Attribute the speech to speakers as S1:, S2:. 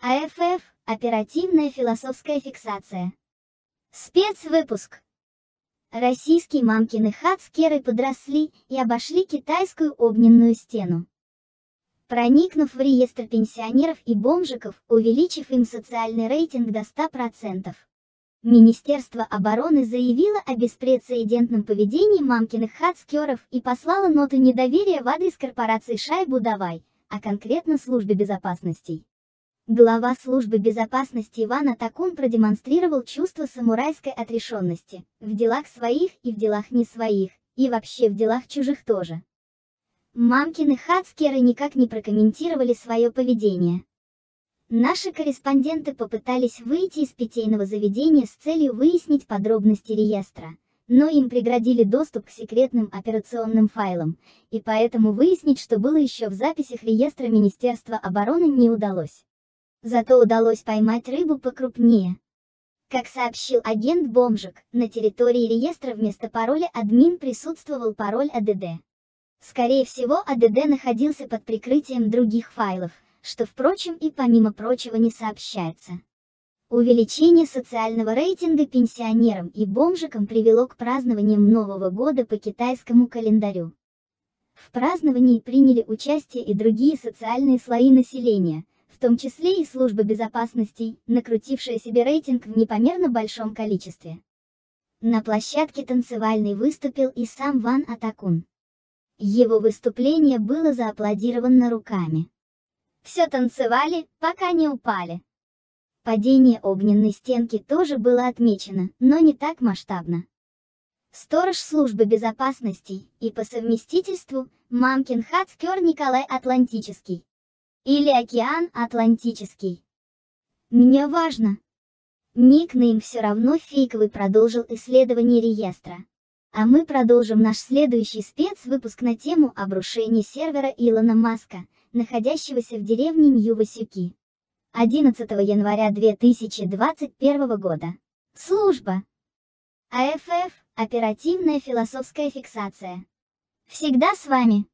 S1: АФФ – оперативная философская фиксация. Спецвыпуск. Российские мамкины хацкеры подросли и обошли китайскую огненную стену. Проникнув в реестр пенсионеров и бомжиков, увеличив им социальный рейтинг до 100%. Министерство обороны заявило о беспрецедентном поведении мамкиных хацкеров и послало ноту недоверия в адрес корпорации «Шайбу Давай», а конкретно службе безопасности. Глава службы безопасности Иван Атакун продемонстрировал чувство самурайской отрешенности, в делах своих и в делах не своих, и вообще в делах чужих тоже. Мамкины хацкеры никак не прокомментировали свое поведение. Наши корреспонденты попытались выйти из питейного заведения с целью выяснить подробности реестра, но им преградили доступ к секретным операционным файлам, и поэтому выяснить, что было еще в записях реестра Министерства обороны не удалось. Зато удалось поймать рыбу покрупнее. Как сообщил агент Бомжик, на территории реестра вместо пароля админ присутствовал пароль АДД. Скорее всего, АДД находился под прикрытием других файлов, что, впрочем, и помимо прочего не сообщается. Увеличение социального рейтинга пенсионерам и бомжикам привело к празднованиям Нового года по китайскому календарю. В праздновании приняли участие и другие социальные слои населения, в том числе и служба безопасности, накрутившая себе рейтинг в непомерно большом количестве. На площадке танцевальной выступил и сам Ван Атакун. Его выступление было зааплодировано руками. Все танцевали, пока не упали. Падение огненной стенки тоже было отмечено, но не так масштабно. Сторож службы безопасности и по совместительству Мамкин Хацкер Николай Атлантический. Или Океан Атлантический. Мне важно. Никнейм все равно фейковый продолжил исследование реестра. А мы продолжим наш следующий спецвыпуск на тему обрушения сервера Илона Маска, находящегося в деревне Нью-Васюки. 11 января 2021 года. Служба. АФФ – оперативная философская фиксация. Всегда с вами.